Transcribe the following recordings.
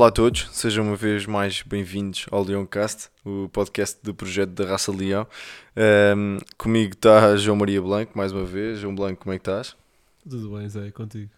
Olá a todos, sejam uma vez mais bem-vindos ao Leoncast, o podcast do projeto da Raça Leão. Um, comigo está João Maria Blanco, mais uma vez. João Blanco, como é que estás? Tudo bem, Zé, contigo.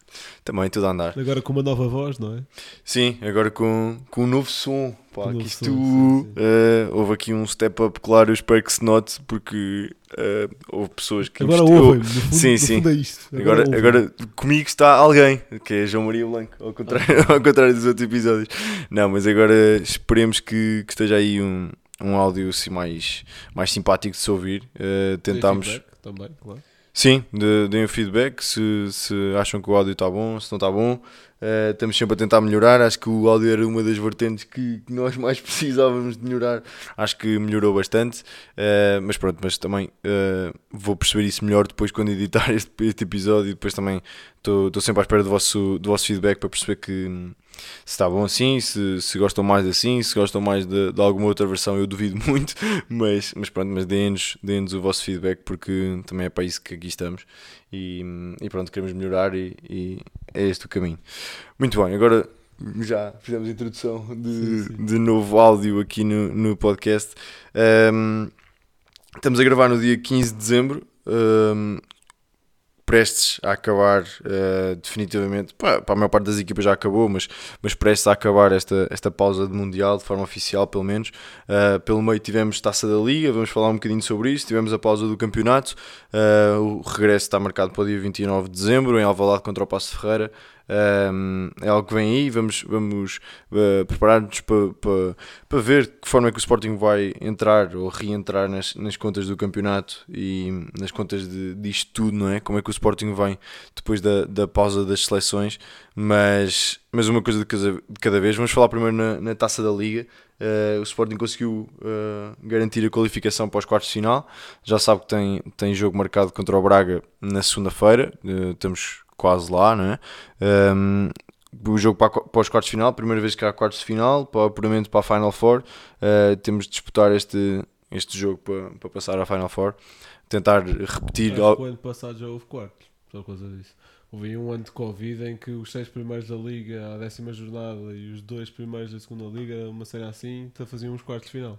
Também tudo a andar. Agora com uma nova voz, não é? Sim, agora com, com um novo som. Pá, um novo isto, som, sim, sim. eh, houve aqui um step up, claro, eu espero que se note, porque eh, houve pessoas que. Agora fundo, Sim, sim. fundo é isto. Agora, ouvem-me. agora comigo está alguém, que é João Maria Blanco, ao contrário, ao contrário dos outros episódios. Não, mas agora esperemos que, que esteja aí um, um áudio assim mais, mais simpático de se ouvir. Uh, Tem tentámos. feedback Também, claro. Sim, de- deem o feedback se, se acham que o áudio está bom, se não está bom. Uh, estamos sempre a tentar melhorar. Acho que o áudio era uma das vertentes que, que nós mais precisávamos de melhorar. Acho que melhorou bastante. Uh, mas pronto, mas também uh, vou perceber isso melhor depois quando editar este, este episódio. E depois também estou sempre à espera do vosso, do vosso feedback para perceber que hum, se está bom assim, se, se gostam mais assim, se gostam mais de, de alguma outra versão, eu duvido muito. Mas, mas pronto, mas deem-nos deem o vosso feedback porque também é para isso que aqui estamos. E, hum, e pronto, queremos melhorar e, e é este o caminho. Muito bem, agora já fizemos a introdução de, Sim, sim. de novo áudio aqui no, no podcast. Um, estamos a gravar no dia 15 de dezembro, um, prestes a acabar uh, definitivamente. Para, a maior parte das equipas já acabou, mas, mas prestes a acabar esta, esta pausa de Mundial, de forma oficial pelo menos. Uh, pelo meio tivemos Taça da Liga, vamos falar um bocadinho sobre isso. Tivemos a pausa do campeonato, uh, o regresso está marcado para o dia 29 de dezembro, em Alvalade contra o Passo Ferreira. Um, é algo que vem aí, vamos, vamos uh, preparar-nos para, para, para ver que forma é que o Sporting vai entrar ou reentrar nas, nas contas do campeonato e nas contas de, disto tudo, não é? Como é que o Sporting vem depois da, da pausa das seleções, mas, mas uma coisa de cada, de cada vez. Vamos falar primeiro na, na taça da Liga. Uh, o Sporting conseguiu uh, garantir a qualificação para os quartos de final. Já sabe que tem, tem jogo marcado contra o Braga na segunda-feira. Uh, estamos quase lá, não é? Um, o jogo para, para os quartos de final, primeira vez que há quartos de final, para o apuramento para a Final Four. Uh, temos de disputar este, este jogo para, para passar à Final Four. Tentar repetir. Que o ano passado já houve quartos, por causa disso. Houve um ano de Covid em que os seis primeiros da Liga à décima jornada e os dois primeiros da segunda Liga, uma cena assim, faziam os quartos de final.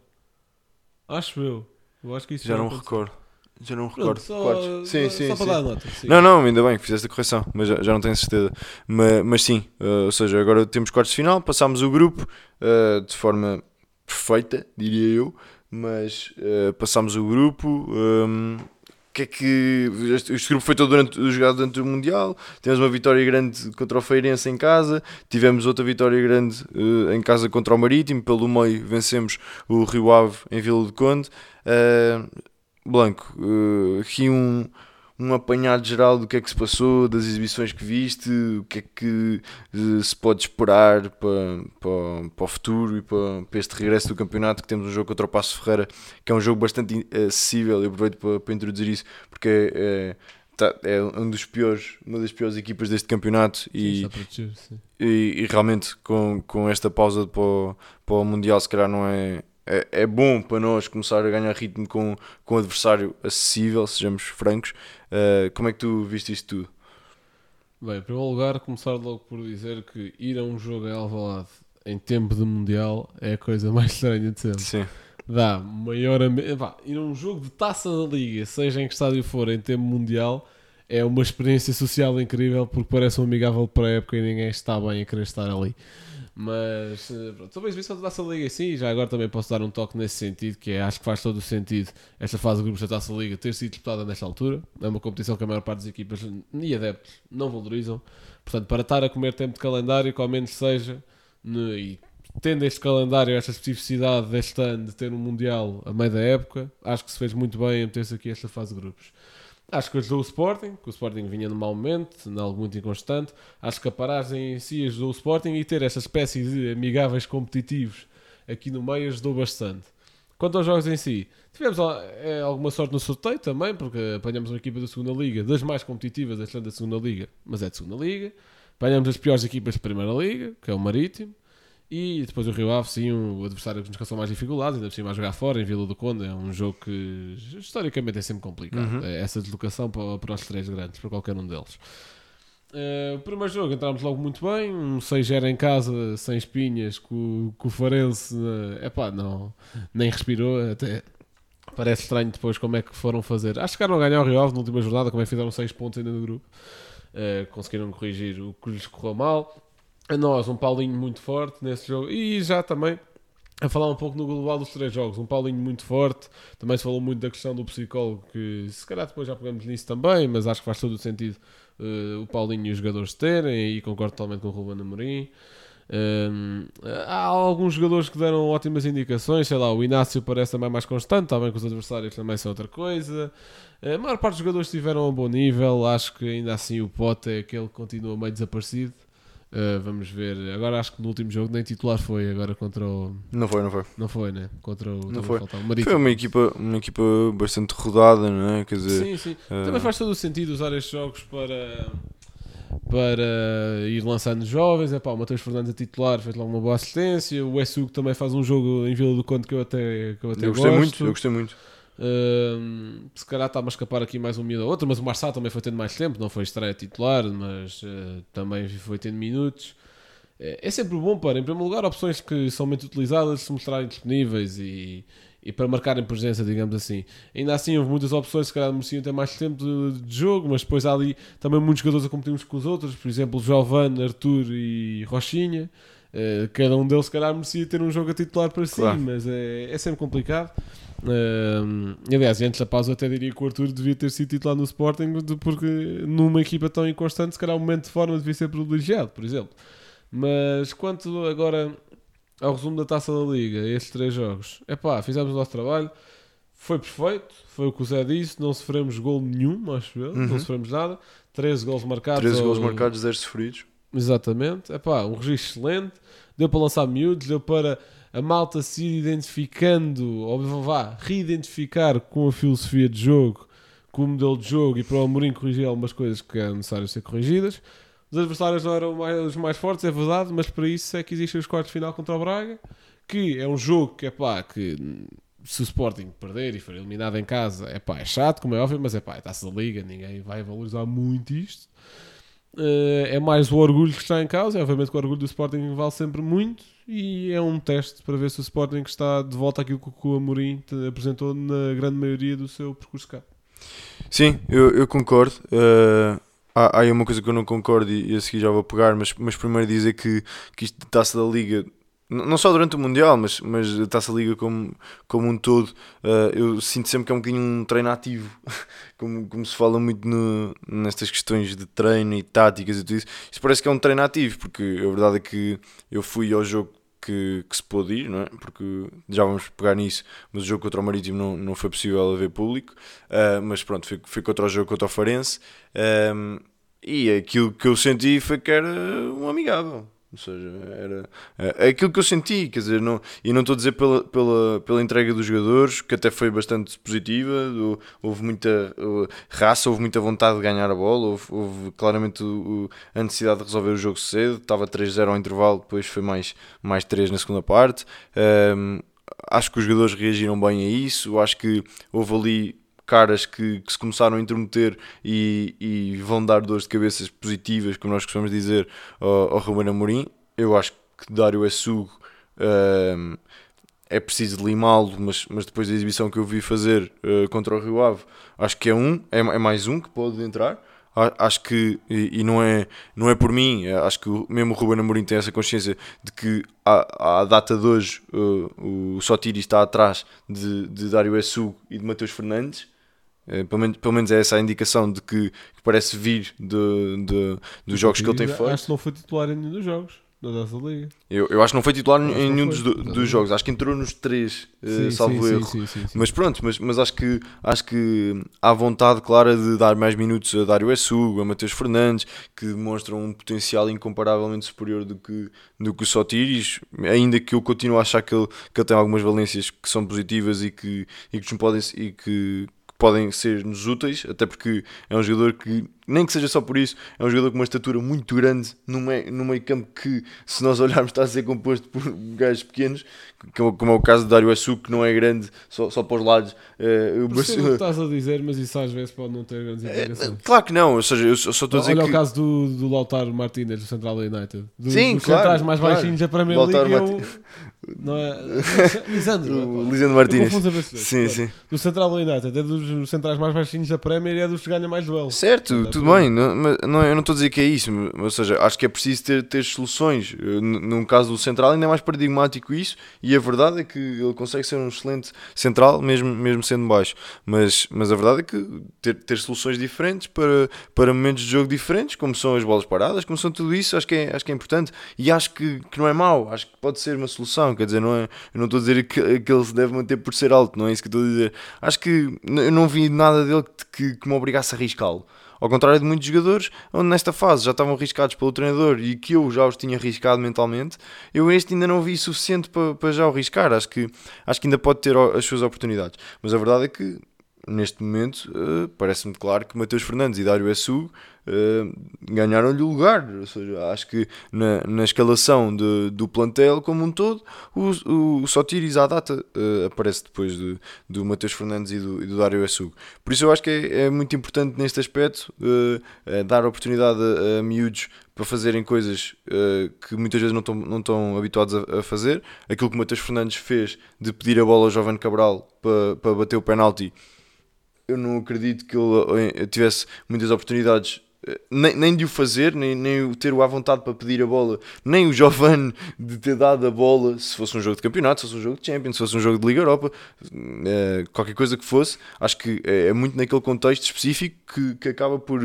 Acho eu. Eu acho que isso Já não aconteceu. recordo. Já não Pronto, recordo. só, Quartos. Sim, só sim, para sim. dar nota. sim. Não, não, ainda bem que fizeste a correção, mas já, já não tenho certeza. Mas, mas sim, uh, ou seja, agora temos quartos de final, passámos o grupo uh, de forma perfeita, diria eu, mas uh, passámos o grupo. um, o que é que. Este, este grupo foi todo durante, jogado durante o Mundial. Tivemos uma vitória grande contra o Feirense em casa. Tivemos outra vitória grande uh, em casa contra o Marítimo. Pelo meio vencemos o Rio Ave em Vila do Conde. Uh, Blanco, uh, aqui um, um apanhado geral do que é que se passou, das exibições que viste, o que é que eh, se pode esperar para, para, para o futuro e para, para este regresso do campeonato, que temos um jogo contra o Passo Ferreira, que é um jogo bastante eh, acessível, eu aproveito para, para introduzir isso, porque é, é, tá- é um dos piores, uma das piores equipas deste campeonato e, sim. e, e realmente com, com esta pausa para o, para o Mundial se calhar não é, é, é bom para nós começar a ganhar ritmo com, com um adversário acessível, sejamos francos. Uh, como é que tu viste isto tudo? Bem, em primeiro lugar, começar logo por dizer que ir a um jogo em Alvalade em tempo de Mundial é a coisa mais estranha de sempre. Sim, Dá maior... Vá, ir a um jogo de taça da Liga, seja em que estádio for, em tempo Mundial, é uma experiência social incrível porque parece um amigável para a época e ninguém está bem a querer estar ali. Mas, eh, pronto, a exibição da Taça Liga, sim, já agora também posso dar um toque nesse sentido, que é, acho que faz todo o sentido esta fase de grupos da Taça Liga ter sido disputada nesta altura. É uma competição que a maior parte das equipas e adeptos não valorizam. Portanto, para estar a comer tempo de calendário, que ao menos seja, no- e tendo este calendário, esta especificidade deste ano de ter um Mundial a meio da época, acho que se fez muito bem em meter-se aqui esta fase de grupos. Acho que ajudou o Sporting, que o Sporting vinha num mau momento, em algo muito inconstante. Acho que a paragem em si ajudou o Sporting e ter esta espécie de amigáveis competitivos aqui no meio ajudou bastante. Quanto aos jogos em si, tivemos é, alguma sorte no sorteio também, porque apanhamos uma equipa da segunda Liga, das mais competitivas ano da segunda Liga, mas é de segunda Liga. Apanhamos as piores equipas de primeira Liga, que é o Marítimo. E depois o Rio Ave, sim, o adversário que nos causou mais dificuldades, ainda por cima a jogar fora, em Vila do Conde, é um jogo que historicamente é sempre complicado. Uhum. É essa deslocação para, para os três grandes, para qualquer um deles. Uh, o primeiro jogo entrámos logo muito bem, um 6-0 em casa, sem espinhas, com, com o Farense, é uh, pá, não, nem respirou, até parece estranho depois como é que foram fazer. Acho que chegaram a ganhar o Rio Ave na última jornada, como é que fizeram 6 pontos ainda no grupo, uh, conseguiram corrigir o que lhes correu mal. A nós, um Paulinho muito forte nesse jogo, e já também a falar um pouco no global dos três jogos. Um Paulinho muito forte, também se falou muito da questão do psicólogo, que se calhar depois já pegamos nisso também, mas acho que faz todo o sentido uh, o Paulinho e os jogadores terem, e concordo totalmente com o Ruben Amorim. Um, há alguns jogadores que deram ótimas indicações, sei lá, o Inácio parece também mais constante, também com os adversários também são outra coisa. A maior parte dos jogadores estiveram a um bom nível, acho que ainda assim o Pote é aquele que continua meio desaparecido. Uh, vamos ver. Agora acho que no último jogo nem titular foi, agora contra o. Não foi, não foi. Não foi, né? Contra o. Não foi. Foi uma equipa, uma equipa bastante rodada, não é? Quer dizer, sim, sim. Uh... Também faz todo o sentido usar estes jogos para. Para ir lançando jovens, é pá, o Matheus Fernandes a titular fez logo uma boa assistência. O Essugo também faz um jogo em Vila do Conde que eu até, que eu até eu gostei gosto. muito, eu gostei muito. Uh, se calhar está-me a escapar aqui mais um minuto ou outro, mas o Marçal também foi tendo mais tempo, não foi estreia titular, mas uh, também foi tendo minutos. É, é sempre bom para, em primeiro lugar, opções que são muito utilizadas se mostrarem disponíveis e, e para marcarem presença, digamos assim. Ainda assim, houve muitas opções, se calhar mereciam ter mais tempo de, de, jogo, mas depois há ali também muitos jogadores a competir uns com os outros, por exemplo, Giovanni, Arthur e Rochinha. Uh, cada um deles, se calhar, merecia ter um jogo a titular para claro. si, mas é, é sempre complicado. Uh, aliás, antes da pausa, eu até diria que o Arthur devia ter sido titular no Sporting, porque numa equipa tão inconstante, se calhar, o momento de forma devia ser privilegiado, por exemplo. Mas quanto agora ao resumo da taça da Liga, estes três jogos, é pá, fizemos o nosso trabalho, foi perfeito, foi o que o Zé disse, não sofremos gol nenhum, acho eu, uhum. não sofremos nada, 13 gols marcados. 13 ou... gols marcados, 0 sofridos. Exatamente, é pá, um registro excelente, deu para lançar miúdos, deu para a malta se identificando, ou vá, reidentificar com a filosofia de jogo, com o modelo de jogo e para o Amorim corrigir algumas coisas que eram necessárias ser corrigidas. Os adversários não eram mais, os mais fortes, é verdade, mas para isso é que existem os quartos de final contra o Braga, que é um jogo que é pá, que se o Sporting perder e for eliminado em casa, é pá, é chato, como é óbvio, mas é pá, está-se da liga, ninguém vai valorizar muito isto. Uh, é mais o orgulho que está em causa, é obviamente que o orgulho do Sporting vale sempre muito e é um teste para ver se o Sporting está de volta àquilo que o Amorim apresentou na grande maioria do seu percurso cá. Sim, eu, eu concordo. Uh Há, há aí uma coisa que eu não concordo e, e a seguir já vou pegar, mas, mas primeiro dizer que, que isto de taça da Liga, não só durante o Mundial, mas, mas a taça Liga como, como um todo, uh, eu sinto sempre que é um bocadinho um treino ativo, como, como se fala muito no, nestas questões de treino e táticas e tudo isso. Isso parece que é um treino ativo, porque a verdade é que eu fui ao jogo que, que, se pôde ir, não é? Porque já vamos pegar nisso, mas o jogo contra o Marítimo não, não foi possível haver público, uh, mas pronto, foi contra o jogo contra o Farense, um, e aquilo que eu senti foi que era um amigável. Ou seja, era é, aquilo que eu senti, quer dizer, não, e não estou a dizer pela, pela, pela entrega dos jogadores, que até foi bastante positiva, houve muita raça, houve muita vontade de ganhar a bola, houve, houve claramente a necessidade de resolver o jogo cedo, estava 3-0 ao intervalo, depois foi mais, mais 3 na segunda parte. Um, acho que os jogadores reagiram bem a isso, acho que houve ali caras que, que, se começaram a intrometer e, e, vão dar dores de cabeças positivas, como nós costumamos dizer, ao, ao Ruben Amorim. Eu acho que Dário é sugo, é preciso limá-lo, mas, mas depois da exibição que eu vi fazer uh, contra o Rio Ave, acho que é um, é, é mais um que pode entrar acho que, e, não, é, não é por mim, é, acho que mesmo o Ruben Amorim tem essa consciência de que à, à data de hoje uh, o Sotiri está atrás de, de Dário Essu e de Mateus Fernandes. Uh, pelo, menos, pelo menos é essa a indicação de que, que parece vir de, de, dos jogos que ele tem feito. Acho que não foi titular em nenhum dos jogos da nossa liga. Eu, eu acho que não foi titular em nenhum dos, dos jogos, acho que entrou nos três, eh, sim, uh, salvo sim, erro. Sim, mas pronto, mas, mas acho, que, acho que há vontade clara de dar mais minutos a Dário Essugo, a Mateus Fernandes, que demonstram um potencial incomparavelmente superior do que, do que o Sotiris, ainda que eu continuo a achar que ele, que ele tem algumas valências que são positivas e que, e que, podem, e que podem ser-nos úteis, até porque é um jogador que nem que seja só por isso, é um jogador com uma estatura muito grande no meio, no meio campo que, se nós olharmos, está a ser composto por gajos pequenos, como é o caso do Dário Assu, que não é grande só, só para os lados. Uh, o que estás a dizer, mas isso às vezes pode não ter grandes implicações. claro que não, ou seja, eu só estou a dizer Olha que... o caso do, do Lautaro Martínez, do Central United. Do, Sim, dos claro, centrais mais claro. baixinhos da Premier Lautaro League. Marti- Eu, não é? Lisandro. O. Lisandro Eu Martínez. às vezes. Sim, sim. Do Central United, é dos centrais mais baixinhos da Premier e é dos que ganham mais duelos. Certo, tudo bem, não, não, eu não estou a dizer que é isso, ou seja, acho que é preciso ter, ter soluções. Eh, n- No caso do Central, ainda é mais paradigmático isso, e a verdade é que ele consegue ser um excelente Central, mesmo, mesmo sendo baixo. Mas, mas a verdade é que ter, ter soluções diferentes para, para momentos de jogo diferentes, como são as bolas paradas, como são tudo isso, acho que é, acho que é importante. E acho que, que não é mau, acho que pode ser uma solução. Quer dizer, não é, eu não estou a dizer que, que ele se deve manter por ser alto, não é isso que estou a dizer. Acho que eu não vi nada dele que, que, que me obrigasse a arriscá-lo. Ao contrário de muitos jogadores, onde nesta fase já estavam arriscados pelo treinador e que eu já os tinha arriscado mentalmente, eu este ainda não vi suficiente para, para já o arriscar. Acho que, acho que ainda pode ter as suas oportunidades. Mas a verdade é que, neste momento, eh, parece-me claro que Mateus Fernandes e Dário Assu eh, ganharam-lhe o lugar. Ou seja, acho que na, na escalação de- do plantel como um todo, o, o Sotiris à data eh, aparece depois de, do Mateus Fernandes e do, e do Dário Assu. Por isso eu acho que é, é muito importante neste aspecto dar oportunidade a, a miúdos para fazerem coisas eh, que muitas vezes não estão, não estão habituados a, a fazer. Aquilo que o Mateus Fernandes fez de pedir a bola ao Jovem Cabral para, para bater o penalti, eu não acredito que ele eh, tivesse muitas oportunidades. eh, Nem, nem de o fazer, nem, nem o ter o à vontade para pedir a bola, nem o Giovanni de ter dado a bola se fosse um jogo de campeonato, se fosse um jogo de Champions, se fosse um jogo de Liga Europa, eh, qualquer coisa que fosse, acho que é, é muito naquele contexto específico que, que acaba por,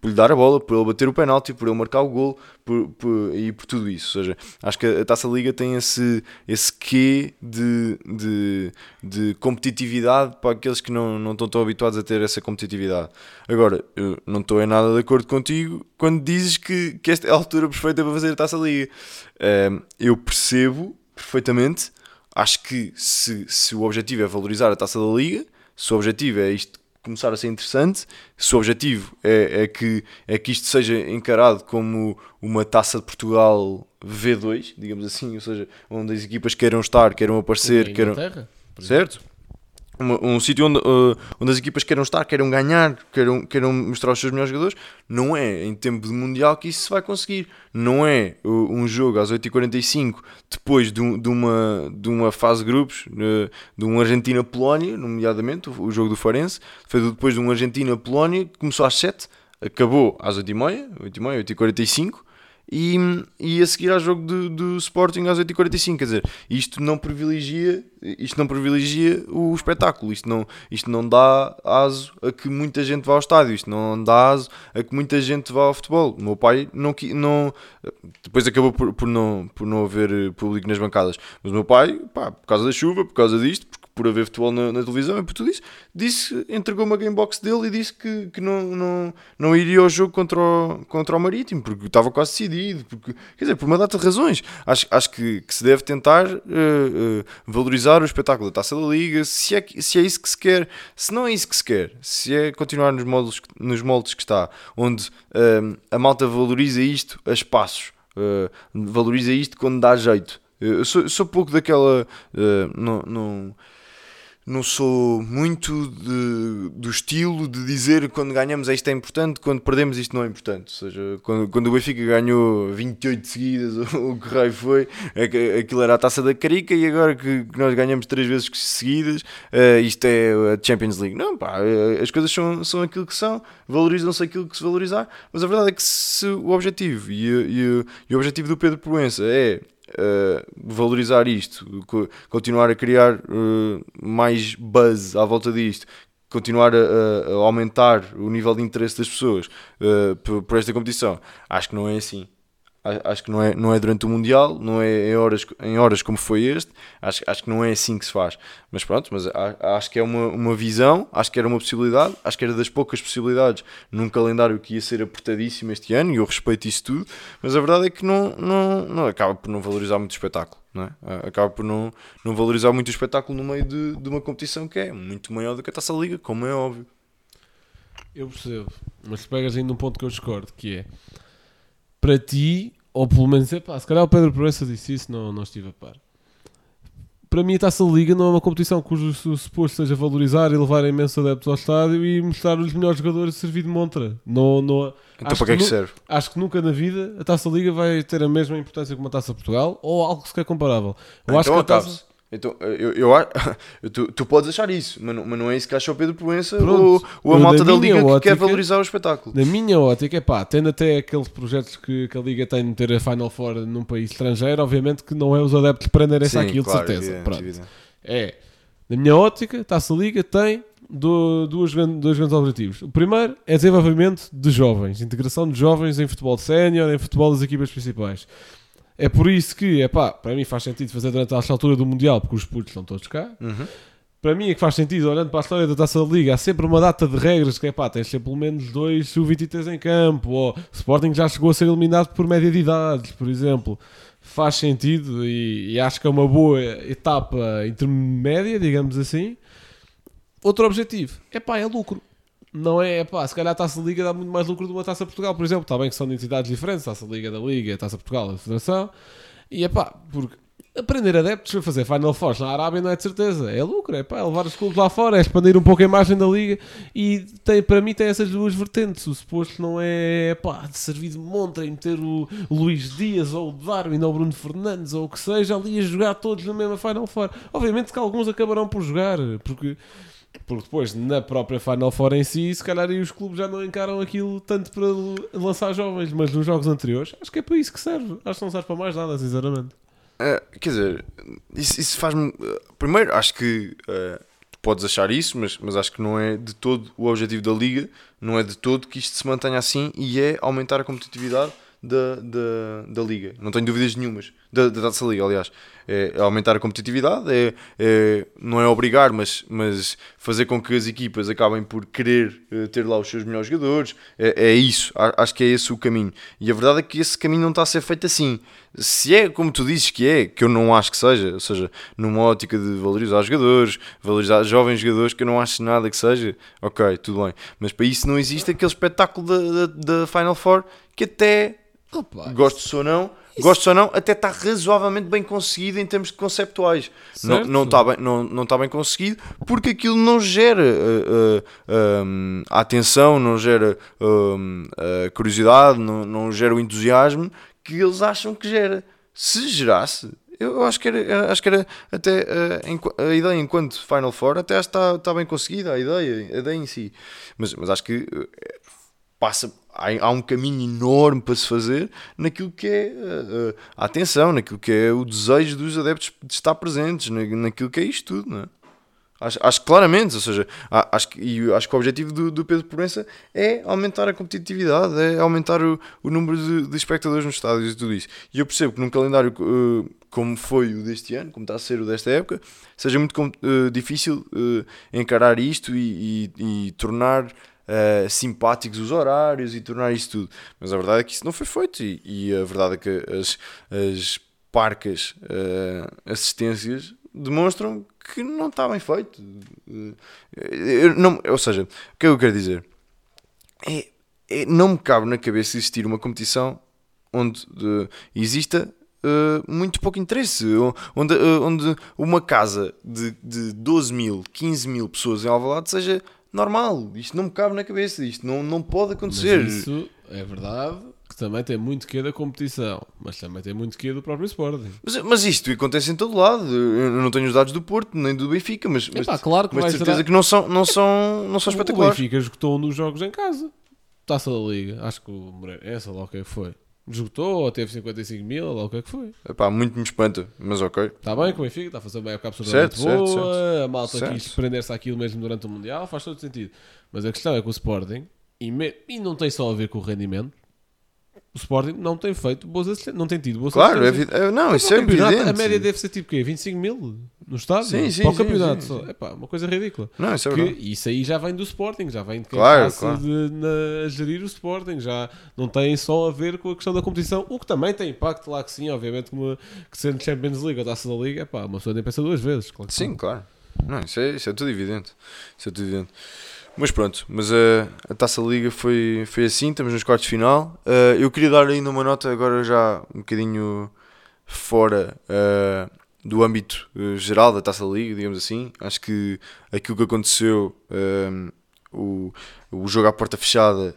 por lhe dar a bola, por ele bater o penalti, por ele marcar o gol por, por- e por tudo isso. Ou seja, acho que a Taça Liga tem esse, esse quê de, de, de competitividade para aqueles que não, não estão tão habituados a ter essa competitividade. Agora, eu não estou em nada de acordo contigo quando dizes que, que esta é a altura perfeita para fazer a Taça Liga. Eu percebo perfeitamente. Acho que se, se o objetivo é valorizar a taça da Liga, se o objetivo é isto começar a ser interessante, se o objetivo é, é, que, é que isto seja encarado como uma taça de Portugal V2, digamos assim, ou seja, onde as equipas queiram estar, queiram aparecer, queiram. Certo? Uma- um sítio onde, uh, onde as equipas queiram estar, queiram ganhar, queiram, queiram mostrar os seus melhores jogadores, não é em tempo de Mundial que isso se vai conseguir. Não é uh, um jogo às 8h45 depois de, um- de uma, de uma fase de grupos, uh, de um Argentina-Polónia, nomeadamente, o, o jogo do Farense, foi depois de um Argentina-Polónia começou às 7 acabou às 8h30, 8h30, 8h45 e, e a seguir ao jogo do, do Sporting às 8h45. Quer dizer, isto não privilegia, isto não privilegia o espetáculo, isto não, isto não dá aso a que muita gente vá ao estádio, isto não dá aso a que muita gente vá ao futebol. O meu pai não, não depois acabou por, por, não, por não haver público nas bancadas, mas o meu pai, pá, por causa da chuva, por causa disto, porque por haver futebol na, na televisão e por tudo isso, disse, entregou-me a gamebox dele e disse que, que não, não, não iria ao jogo contra o, contra o Marítimo, porque estava quase decidido, porque, quer dizer, por uma data de razões. Acho, acho que, que se deve tentar eh, eh, valorizar o espetáculo da Taça da Liga, se é, se é isso que se quer, se não é isso que se quer, se é continuar nos moldes, nos moldes que está, onde eh, a malta valoriza isto a espaços, valoriza isto quando dá jeito. Eu sou, sou pouco daquela. eh, não, não, não sou muito de- do estilo de dizer quando ganhamos isto é importante, quando perdemos isto não é importante. Ou seja, quando, quando o Benfica ganhou 28 seguidas, ou o que raio foi, é aquilo era a taça da Carica e agora que, que nós ganhamos três vezes seguidas, eh, isto é a Champions League. Não, pá, eh, as coisas são, são aquilo que são, valorizam-se aquilo que se valorizar, mas a verdade é que se o objetivo e, e e o objetivo do Pedro Proença é uh, valorizar isto, co- continuar a criar uh, mais buzz à volta disto, continuar a- a aumentar o nível de interesse das pessoas uh, por, por esta competição. Acho que não é assim. Acho que não é, não é durante o Mundial, não é em horas, em horas como foi este. Acho, acho que não é assim que se faz. Mas pronto, mas acho que é uma, uma visão, acho que era uma possibilidade, acho que era das poucas possibilidades num calendário que ia ser apertadíssimo este ano, e eu respeito isso tudo. Mas a verdade é que não, não, não acaba por não valorizar muito o espetáculo. Não é? Acaba por não, não valorizar muito o espetáculo no meio de, de uma competição que é muito maior do que a Taça Liga, como é óbvio. Eu percebo, mas pegas ainda um ponto que eu discordo, que é para ti, ou pelo menos, epá, se calhar o Pedro Proença disse isso, não, não estive a par. Para mim, a Taça Liga não é uma competição cujo su- suposto seja valorizar e levar imensos adeptos ao estádio e mostrar os melhores jogadores e servir de montra. Não, não, Então acho para que é que serve? Acho que nunca na vida a Taça Liga vai ter a mesma importância como a Taça Portugal ou algo sequer comparável. Eu acho então que a Taça... Então, eu, eu, eu- tu, tu podes achar isso, mas não, mas não é isso que acha o Pedro Proença ou, Pronto. ou a malta da Liga que ótica- quer valorizar o espetáculo. Na minha ótica, é pá, tendo até aqueles projetos que, que a Liga tem de ter a Final Four num país estrangeiro, obviamente que não é os adeptos prenderem-se Sim, àquilo, claro, de certeza. evidente, Pronto. É, na minha ótica, a Taça Liga tem do- duas, dois grandes objetivos. O primeiro é desenvolvimento de jovens, integração de jovens em futebol de sénior, em futebol das equipas principais. É por isso que, é pá, para mim faz sentido fazer durante esta altura do Mundial, porque os putos estão todos cá. Uhum. Para mim é que faz sentido, olhando para a história da Taça da Liga, há sempre uma data de regras que é pá, tens sempre pelo menos dois sub-23 em campo, ou o Sporting já chegou a ser eliminado por média de idades, por exemplo. Faz sentido e, e acho que é uma boa etapa intermédia, digamos assim. Outro objetivo, é pá, é lucro. Não é, pá, se calhar a Taça Liga dá muito mais lucro do que uma Taça Portugal, por exemplo. Está bem que são de entidades diferentes, Taça Liga da Liga, Taça Portugal da Federação. E é pá, porque aprender adeptos a fazer Final Four na Arábia não é de certeza, é lucro, é pá, é levar os clubes lá fora, é expandir um pouco a imagem da liga e tem, para mim tem essas duas vertentes. O suposto não é pá, de servir de montra e meter o Luís Dias ou o Darwin ou o Bruno Fernandes ou o que seja ali a jogar todos na mesma Final Four. Obviamente que alguns acabarão por jogar, porque. Porque depois, na própria Final Four em si, se calhar aí os clubes já não encaram aquilo tanto para lançar jovens, mas nos jogos anteriores, acho que é para isso que serve. Acho que não serve para mais nada, sinceramente. É, quer dizer, isso, isso faz-me. uh, Primeiro, acho que uh, podes achar isso, mas, mas acho que não é de todo o objetivo da Liga, não é de todo que isto se mantenha assim e é aumentar a competitividade da, da, da Liga. Não tenho dúvidas nenhumas. Da, da Taça Liga, aliás. É aumentar a competitividade, é, é- não é obrigar, mas, mas fazer com que as equipas acabem por querer uh, ter lá os seus melhores jogadores. É, é isso. Acho que é esse o caminho. E a verdade é que esse caminho não está a ser feito assim. Se é como tu dizes que é, que eu não acho que seja, ou seja, numa ótica de valorizar jogadores, valorizar jovens jogadores, que eu não acho nada que seja, ok, tudo bem. Mas para isso não existe aquele espetáculo da, da Final Four que até, Opa, gostes ou não, gostes ou não, até está razoavelmente bem conseguido em termos conceptuais. Não, Certo. não está bem, não, não está bem conseguido porque aquilo não gera uh, uh, um, a atenção, não gera um, a curiosidade, não, não gera o entusiasmo que eles acham que gera. Se gerasse, eu acho que era, acho que era até uh, enqu- a ideia enquanto Final Four até acho que está, está bem conseguida, a ideia, a ideia em si. Mas, mas acho que uh, passa há, um caminho enorme para se fazer naquilo que é uh, uh, a atenção, naquilo que é o desejo dos adeptos de estar presentes, na, naquilo que é isto tudo, não é? Acho, acho claramente, ou seja, acho que, e acho que o objetivo do, do Pedro Proença é aumentar a competitividade, é aumentar o, o número de, de espectadores nos estádios e tudo isso. E eu percebo que num calendário uh, como foi o deste ano, como está a ser o desta época, seja muito uh, difícil uh, encarar isto e, e- e tornar uh, simpáticos os horários e tornar isso tudo. Mas a verdade é que isso não foi feito e, e a verdade é que as, as parcas uh, assistências demonstram que não está bem feito. Uh, eu não- ou seja, o que é que eu quero dizer? É, é- não me cabe na cabeça existir uma competição onde exista uh, muito pouco interesse, onde, uh, onde uma casa de, de 12 mil, 15 mil pessoas em Alvalade seja normal. Isto não me cabe na cabeça, isto não, não pode acontecer. Mas isso é verdade que também tem muito que da competição, mas também tem muito que do próprio Sporting. Mas, mas isto acontece em todo lado. Eu não tenho os dados do Porto, nem do Benfica, mas, mas, Epá, claro que mas certeza gerar- que não são, não são, não são O espetaculares. Benfica esgotou um dos jogos em casa. Taça da Liga. Acho que o Moreirense, lá o que é que foi. Esgotou ou teve 55 mil, lá o que é que foi. Epá, muito me espanta, mas ok. Está bem com o Benfica, está a fazer uma época absolutamente Certo, certo, boa. certo. A malta Certo. quis prender-se àquilo mesmo durante o Mundial, faz todo sentido. Mas a questão é que o Sporting, e, me- e não tem só a ver com o rendimento, o Sporting não tem feito boas assistências, não tem tido boas Claro, é, assistências. evi- é- não, Mas isso é evidente. A média deve ser tipo quê? 25 mil no estádio? Sim, sim, para o campeonato só. sim. Epá, uma coisa ridícula. Não, isso é Que verdade. isso aí já vem do Sporting, já vem de quem Claro, está claro. de- na- a gerir o Sporting, já não tem só a ver com a questão da competição, o que também tem impacto, lá que sim, obviamente, como que sendo Champions League ou Taça da Liga, epá, uma pessoa nem pensa duas vezes. Claro Sim, claro. Não, isso é, isso é tudo evidente. Isso é tudo evidente. Mas pronto, mas a, a Taça Liga foi, foi assim, estamos nos quartos de final. Uh, eu queria dar ainda uma nota agora já um bocadinho fora uh, do âmbito uh, geral da Taça Liga, digamos assim. Acho que aquilo que aconteceu, o, o jogo à porta fechada,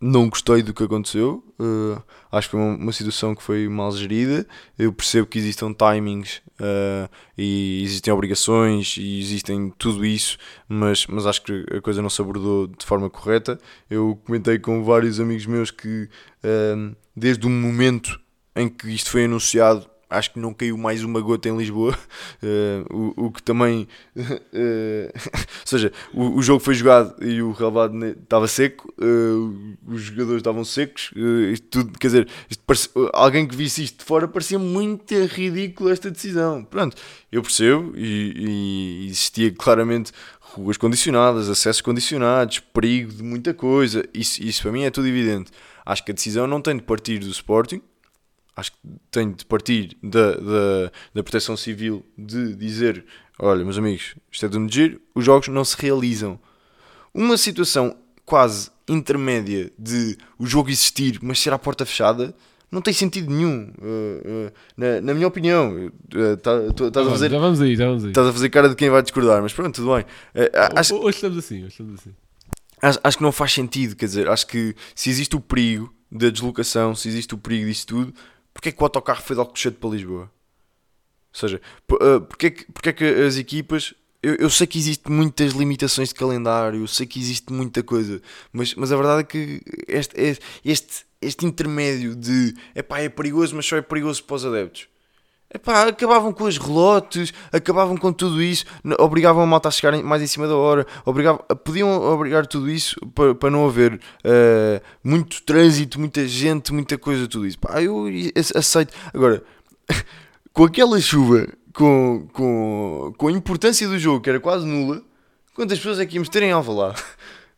não gostei do que aconteceu. Uh, acho que foi uma, uma, situação que foi mal gerida. Eu percebo que existam timings uh, e existem obrigações e existem tudo isso, mas, mas acho que a coisa não se abordou de forma correta. Eu comentei com vários amigos meus que uh, desde o momento em que isto foi anunciado acho que não caiu mais uma gota em Lisboa, uh, o, o, que também, uh, ou seja, o, o, jogo foi jogado e o relevado estava seco, uh, os jogadores estavam secos, tudo, quer dizer, parece, alguém que visse isto de fora parecia muito ridículo esta decisão. Pronto, eu percebo e, e existia claramente ruas condicionadas, acessos condicionados, perigo de muita coisa, isso, isso para mim é tudo evidente. Acho que a decisão não tem de partir do Sporting, acho que tem de partir da, da, da proteção civil de dizer: olha, meus amigos, isto é de um giro, os jogos não se realizam. Uma situação quase intermédia de o jogo existir, mas ser à porta fechada, não tem sentido nenhum. Uh, uh, na, na, minha opinião, uh, tá, estás a fazer. Já vamos aí, já vamos aí. Estás a fazer cara de quem vai discordar, mas pronto, tudo bem. acho, hoje estamos assim, hoje estamos assim. Acho, acho que não faz sentido, quer dizer, acho que se existe o perigo da deslocação, se existe o perigo disso tudo, porque é que o autocarro foi de Alcochete para Lisboa? Ou seja, porque é que, porque é que as equipas. Eu, eu, sei que existem muitas limitações de calendário, eu sei que existe muita coisa, mas, mas a verdade é que este, este, este intermédio de epá, é perigoso, mas só é perigoso para os adeptos. Epá, acabavam com as relotes, acabavam com tudo isso, obrigavam a malta a chegar mais em cima da hora, obrigavam, podiam obrigar tudo isso para, para não haver uh, muito trânsito, muita gente, muita coisa, tudo isso. Eu aceito. Agora, com aquela chuva, com, com, com a importância do jogo, que era quase nula, quantas pessoas é que íamos ter em Alvalade?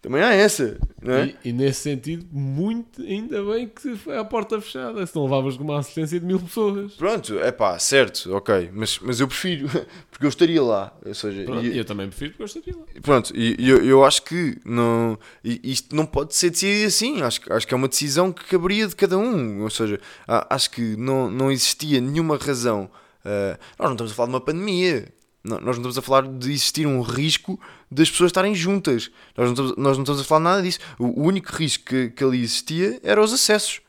Também há essa, não é? E, e, nesse sentido, muito, ainda bem que foi à porta fechada, se não levavas com uma assistência de mil pessoas. Pronto, é pá, certo, ok, mas, mas eu prefiro, porque eu estaria lá, ou seja... Pronto, e, eu também prefiro porque eu estaria lá. Pronto, e eu, eu acho que não, isto não pode ser decidido assim, acho, acho que é uma decisão que caberia de cada um, ou seja, acho que não, não existia nenhuma razão... Uh, nós não estamos a falar de uma pandemia, nós não estamos a falar de existir um risco das pessoas estarem juntas. Nós não estamos, nós não estamos a falar nada disso. O, o único risco que, que, ali existia eram os acessos.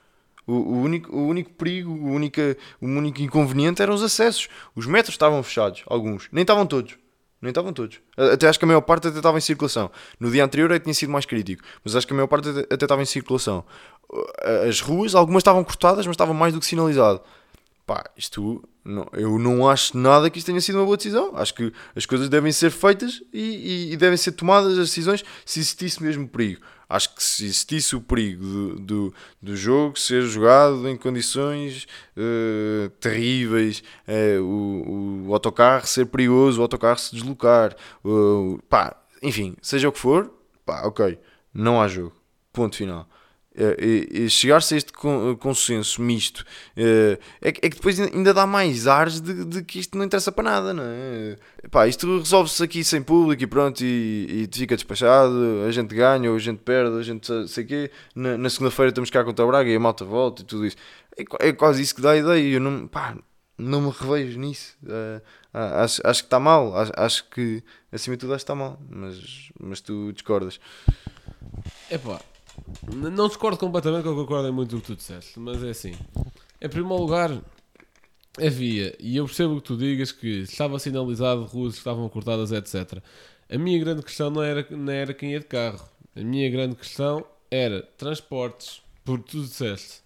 O, o, único, o único perigo, o único, o único inconveniente eram os acessos. Os metros estavam fechados, alguns. Nem estavam todos. Nem estavam todos. Até acho que a maior parte até estava em circulação. No dia anterior é que tinha sido mais crítico. Mas acho que a maior parte até estava em circulação. As ruas, algumas estavam cortadas, mas estavam mais do que sinalizado. Pá, isto não, eu não acho nada que isto tenha sido uma boa decisão. Acho que as coisas devem ser feitas e, e, e devem ser tomadas as decisões se existisse mesmo perigo. Acho que se existisse o perigo do, do, do jogo ser jogado em condições uh, terríveis, uh, o, o autocarro ser perigoso, o autocarro se deslocar, uh, pá, enfim, seja o que for, pá, ok, não há jogo. Ponto final. Uh, chegar-se a este consenso misto uh, é, que, é, que depois ainda dá mais ares de, de, que isto não interessa para nada, não é? Pá, isto resolve-se aqui sem público e pronto, e, e fica despachado. A gente ganha, ou a gente perde, a gente sei quê. Na, na segunda-feira estamos cá contra o Braga e a malta volta e tudo isso. É, é quase isso que dá a ideia. Eu não, pá, não me revejo nisso. Uh, acho, acho que está mal, acho, acho que acima de tudo acho que está mal, mas, mas tu discordas. É pá não discordo completamente, eu concordo em muito o que tu disseste, mas é assim. Em primeiro lugar, havia, e eu percebo que tu digas, que estava sinalizado, ruas estavam cortadas, etc. A minha grande questão não era, não era quem ia de carro. A minha grande questão era transportes, porque tu disseste.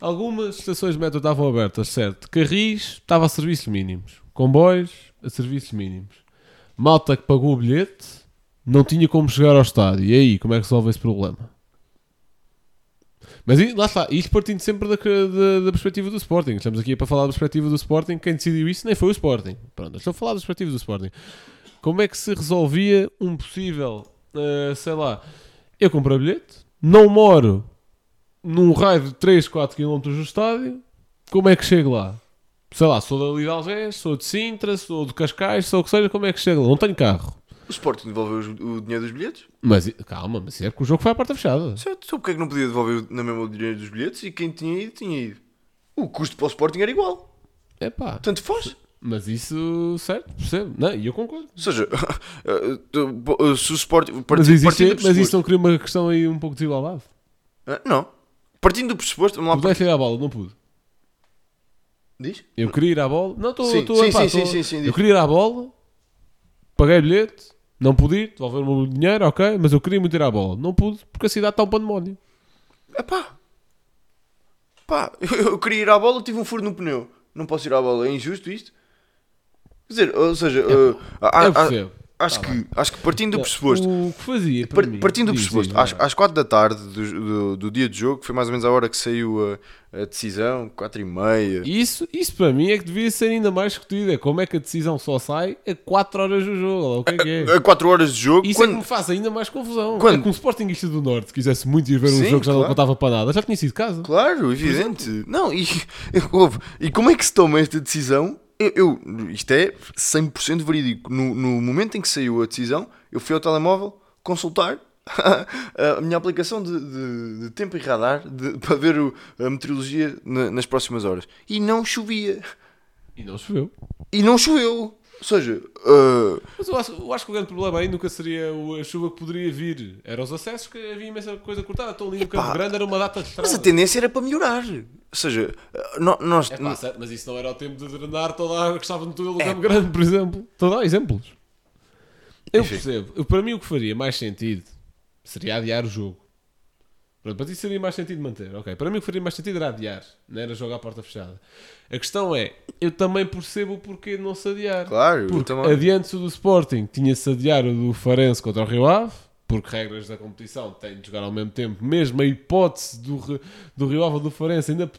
Algumas estações de metro estavam abertas, certo? Carris estava a serviços mínimos. Comboios a serviços mínimos. Malta que pagou o bilhete não tinha como chegar ao estádio. E aí, como é que resolve esse problema? Mas lá está, isto partindo sempre da, da, da, perspectiva do Sporting. Estamos aqui para falar da perspectiva do Sporting. Quem decidiu isso nem foi o Sporting. Pronto, estou a falar da perspectiva do Sporting. Como é que se resolvia um possível, uh, sei lá, eu comprei bilhete, não moro num raio de 3, 4 km do estádio, como é que chego lá? Sei lá, sou da Algés, sou de Sintra, sou de Cascais, sou o que seja, como é que chego lá? Não tenho carro. O Sporting devolveu o dinheiro dos bilhetes. Mas calma, mas é porque o jogo foi à porta fechada. Certo, então porque é que não podia devolver na mesma o dinheiro dos bilhetes e quem tinha ido, tinha ido? O custo para o Sporting era igual. É pá. Tanto faz. Mas isso, certo, percebo. Não, e eu concordo. Ou seja, eh, se o Sporting. Mas, existe, mas isso não cria uma questão aí um pouco de desigualdade. Ah, Não. Partindo do pressuposto, vamos lá. Pudeste ir à bola, não pude. Diz? Eu queria ir à bola. Não, estou. Sim, estou sim, epá, sim, sim, sim, sim, Eu diz. queria ir à bola, paguei bilhete, não pude ir, devolver-me o dinheiro, ok, mas eu queria muito ir à bola. Não pude, porque a cidade está um pandemónio. É pá. Pá, eu, eu queria ir à bola, tive um furo no pneu. Não posso ir à bola, é injusto isto? Quer dizer, ou seja, eh, há- há- percebo. Acho, Tá que, acho que partindo do pressuposto. O que fazia Par- mim, partindo do pressuposto, às, às 4 da tarde do, do, do dia de jogo, que foi mais ou menos a hora que saiu a, a decisão, 4 e meia. Isso, isso para mim é que devia ser ainda mais discutido. É como é que a decisão só sai a 4 horas do jogo. O que é que é? A 4 horas de jogo, Isso é que quando, me faz ainda mais confusão. Quando- É que um Sportingista do Norte quisesse muito ir ver um Sim, jogo que já não claro. contava para nada, já tinha sido de casa. Claro, evidente. Não, e, e como é que se toma esta decisão? Eu, eu- isto é 100% verídico. No, no momento em que saiu a decisão, eu fui ao telemóvel consultar a minha aplicação de, de- de tempo e radar de- para ver o- a meteorologia na- nas próximas horas. E não chovia. E não choveu. E não choveu. Ou seja, uh, Mas eu acho, eu acho que o grande problema aí nunca seria a chuva que poderia vir. Era os acessos que havia imensa coisa cortada. Estou ali no Campo Grande, era uma data de estrada. mas a tendência era para melhorar. Ou seja, no- nós. É pá, certo, mas isso não era o tempo de drenar toda a água que estava no túnel do Campo Grande, por exemplo. Estou a dar exemplos. Eu Enfim. percebo. Eu, para mim, o que faria mais sentido seria adiar o jogo. Pronto, para ti seria mais sentido manter. Ok. Para mim, o que faria mais sentido era adiar, não era jogar à porta fechada. A questão é, eu também percebo o porquê de não se adiar. Claro, Porque também. adiante do Sporting tinha-se adiar o do Farense contra o Rio Ave, porque regras da competição têm de jogar ao mesmo tempo, mesmo a hipótese do, do Rio Ave ou do Farense ainda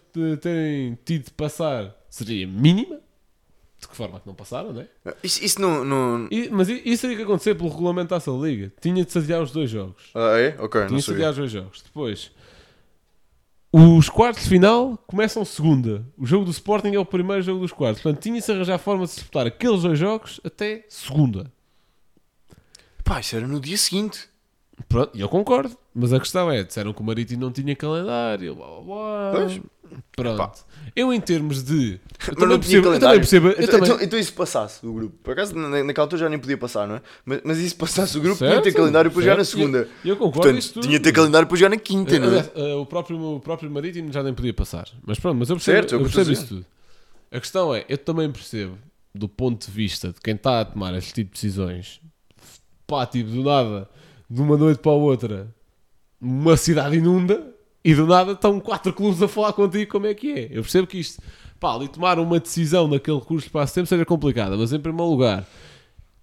terem tido de passar seria mínima. De que forma que não passaram, não é? Isso, isso não. não... E- mas isso teria que acontecer pelo regulamento da Taça Liga. Tinha de se adiar os dois jogos. Ah, é? Ok, não Tinha de se adiar os dois jogos. Depois, os quartos de final começam segunda. O jogo do Sporting é o primeiro jogo dos quartos. Portanto, tinha de se arranjar forma de disputar aqueles dois jogos até segunda. Pá, isso era no dia seguinte. Pronto, eu concordo. Mas a questão é: disseram que o Marítimo não tinha calendário, blá blá blá. Pois. Pronto. Pá. Eu, em termos de. Eu Mas não tinha percebo. Eu também percebo. Eu então, também... então, então se passasse o grupo? Por acaso, na, naquela altura já nem podia passar, não é? Mas, mas se passasse o grupo, tinha de ter Certo, calendário para jogar na certo. segunda. Eu, eu concordo Portanto, tudo. tinha ter calendário para jogar na quinta, não é? Eh, o, próprio, o próprio Marítimo já nem podia passar. Mas pronto, mas eu percebo, Certo, eu percebo isso tudo. A questão é, eu também percebo, do ponto de vista de quem está a tomar este tipo de decisões, pá, tipo, do nada, de uma noite para a outra, uma cidade inunda e do nada estão quatro clubes a falar contigo como é que é. Eu percebo que isto, pá, ali tomar uma decisão naquele espaço de tempo seja complicada, mas em primeiro lugar,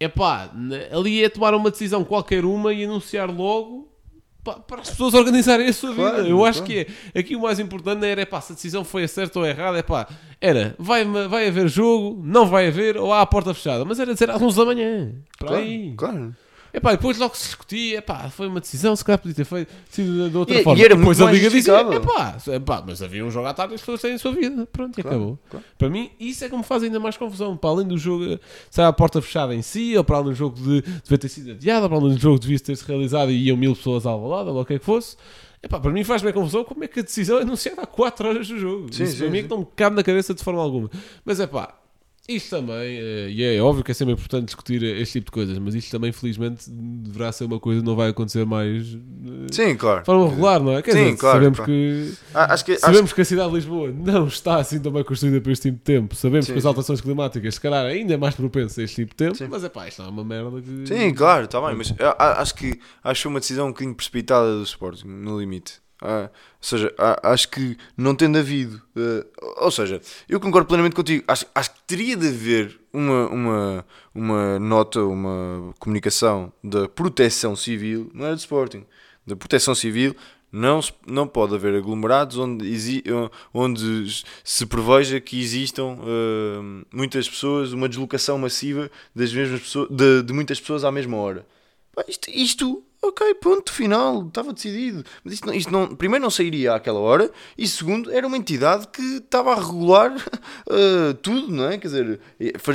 é pá, ali é tomar uma decisão qualquer uma e anunciar logo pá, para as pessoas organizarem a sua vida. Claro, Eu acho claro. que é. Aqui o mais importante era, é pá, se a decisão foi certa ou errada, é pá, era, vai, vai haver jogo, não vai haver, ou há a porta fechada. Mas era dizer às 11 da manhã. Para Claro, aí. claro. É pá, depois logo se discutia, é pá, foi uma decisão, se calhar podia ter feito sido de- outra E- forma. e era depois muito a Liga dizia, é justificável. pá, é pá, mas havia um jogo à tarde e as pessoas têm a sua vida. Pronto, e Claro, acabou. claro. Para mim, isso é que me faz ainda mais confusão. Para além do jogo, se a porta fechada em si, ou para além do jogo de devia ter sido adiado, ou para além do jogo devia ter-se realizado e iam mil pessoas à balada, ou o que é que fosse. Epá, para mim faz-me confusão como é que a decisão é anunciada há 4 horas do jogo. Sim, Isso sim, para mim é que não me cabe na cabeça de forma alguma. Mas é pá, isto também, eh, e é óbvio que é sempre importante discutir este tipo de coisas, mas isto também, felizmente, deverá ser uma coisa que não vai acontecer mais eh, Sim, claro. de forma regular, não é? Quer Sim, dizer, claro, sabemos claro. que Ah, Acho que, acho, Sabemos que a cidade de Lisboa não está assim também construída para este tipo de tempo. Sabemos Sim, que as alterações climáticas, se calhar, ainda é mais propenso a este tipo de tempo. Sim. Mas é pá, isto não é uma merda que. Sim, claro, está bem, mas a- acho que acho uma decisão um bocadinho precipitada do Sporting, no limite. Ah, ou seja, a- acho que não tendo havido. eh, ou seja, eu concordo plenamente contigo. Acho, acho que teria de haver uma, uma, uma nota, uma comunicação da proteção civil, não era do Sporting, da proteção civil. Não, não pode haver aglomerados onde, onde se preveja que existam eh, muitas pessoas, uma deslocação massiva das mesmas pessoas, de, de muitas pessoas à mesma hora. Isto, isto, ok, ponto final, estava decidido. Mas isto, não- isto não, primeiro não sairia àquela hora e segundo era uma entidade que estava a regular uh, tudo, não é? Quer dizer,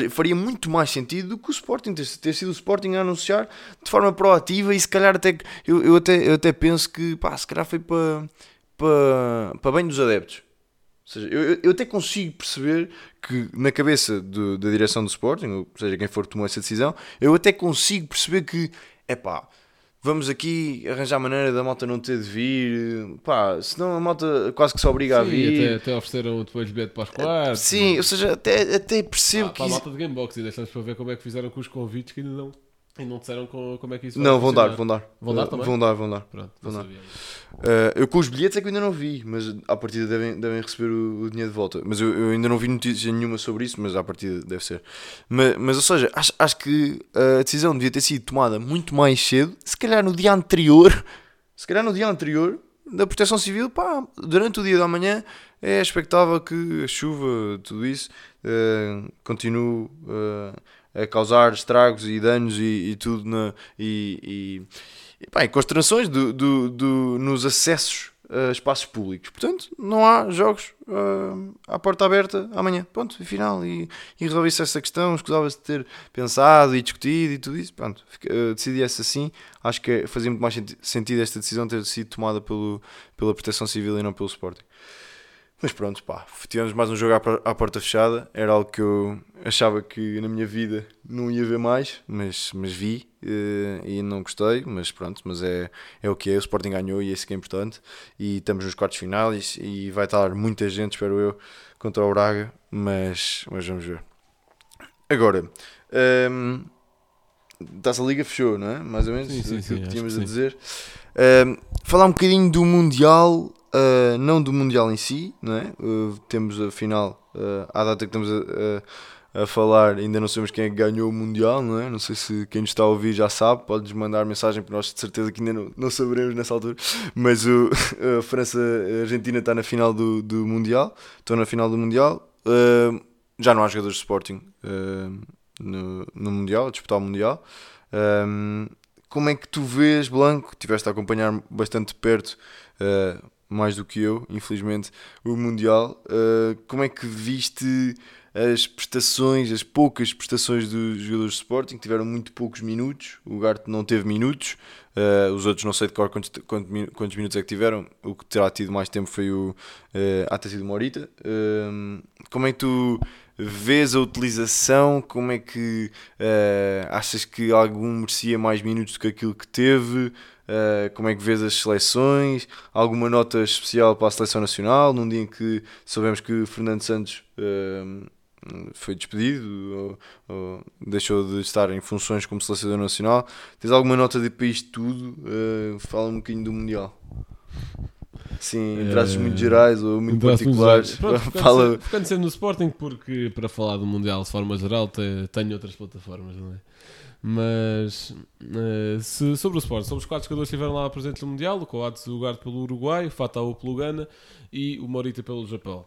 faria muito mais sentido do que o Sporting ter, ter sido o Sporting a anunciar de forma proativa e se calhar até eu, eu, até, eu até penso que pá, se calhar foi para, para, para bem dos adeptos. Ou seja, eu, eu até consigo perceber que na cabeça do, da direção do Sporting, ou seja, quem for tomou essa decisão, eu até consigo perceber que é pá vamos aqui arranjar maneira da malta não ter de vir, pá, senão a malta quase que se obriga Sim, a vir. Até, até ofereceram depois bilhete para os quartos. Sim, ou seja, até, até percebo ah, que. Para a malta de Gamebox e deixamos para ver como é que fizeram com os convites que ainda não. E não disseram com, como é que isso vai Não, vão dar, vão dar. Vão dar também? Vão dar, vão dar. Pronto, Vão dar. Uh, eu com os bilhetes é que eu ainda não vi, mas à partida devem, devem receber o, o dinheiro de volta. Mas eu, eu ainda não vi notícia nenhuma sobre isso, mas à partida deve ser. Mas, mas ou seja, acho, acho que a decisão devia ter sido tomada muito mais cedo, se calhar no dia anterior, se calhar no dia anterior da Proteção Civil, pá, durante o dia da manhã é expectável que a chuva, tudo isso, uh, continue uh, a causar estragos e danos e, e tudo na, e, e, e, pá, e consternações do, do, do, nos acessos a espaços públicos. Portanto, não há jogos uh, à porta aberta amanhã. Ponto, e final. E, e resolvi-se essa questão. Escusava-se de ter pensado e discutido e tudo isso. Pronto, uh, decidi-se assim. Acho que fazia muito mais sentido esta decisão ter sido tomada pelo, pela Proteção Civil e não pelo Sporting. Mas pronto, pá, tivemos mais um jogo à, à porta fechada. Era algo que eu achava que na minha vida não ia ver mais, mas, mas vi uh, e não gostei. Mas pronto, mas é, é o que é. O Sporting ganhou e isso que é importante. E estamos nos quartos finais e vai estar muita gente, espero eu, contra o Braga. Mas, mas vamos ver. Agora, um, Taça Liga fechou, não é? Mais ou menos Sim, sim, sim, que acho tínhamos que a dizer. Um, falar um bocadinho do Mundial, uh, não do Mundial em si, não é? Uh, temos a final, uh, à data que estamos a, a, falar, ainda não sabemos quem é que ganhou o Mundial, não é? Não sei se quem nos está a ouvir já sabe, podes mandar mensagem para nós, de certeza que ainda não, não saberemos nessa altura. Mas o, a França, a Argentina está na final do, do Mundial, estão na final do Mundial. Já não há jogadores de Sporting no, no Mundial, a disputar o Mundial. Um, como é que tu vês, Blanco? Tiveste a acompanhar bastante perto, uh, mais do que eu, infelizmente, o Mundial. Uh, como é que viste as prestações, as poucas prestações dos jogadores de Sporting? Tiveram muito poucos minutos, o Garte não teve minutos, uh, os outros não sei de cor quantos, quantos, minutos é que tiveram. O que terá tido mais tempo foi o uh, sido o Morita. Uh, como é que tu vês a utilização? Como é que achas que algum merecia mais minutos do que aquilo que teve? Uh, como é que vês as seleções? Alguma nota especial para a seleção nacional? Num dia em que soubemos que Fernando Santos uh, foi despedido ou, ou, deixou de estar em funções como selecionador nacional. Tens alguma nota de para isto tudo? fala um bocadinho do Mundial. Sim, em traços muito gerais ou muito particulares. Pronto, Fala... sempre, focando sempre no Sporting, porque para falar do Mundial de forma geral te- tenho outras plataformas, não é? Mas eh, se- sobre o Sporting, sobre os quatro jogadores que estiveram lá presentes no Mundial: o Coates o Ugarte pelo Uruguai, o Fatau pelo Ghana e o Morita pelo Japão.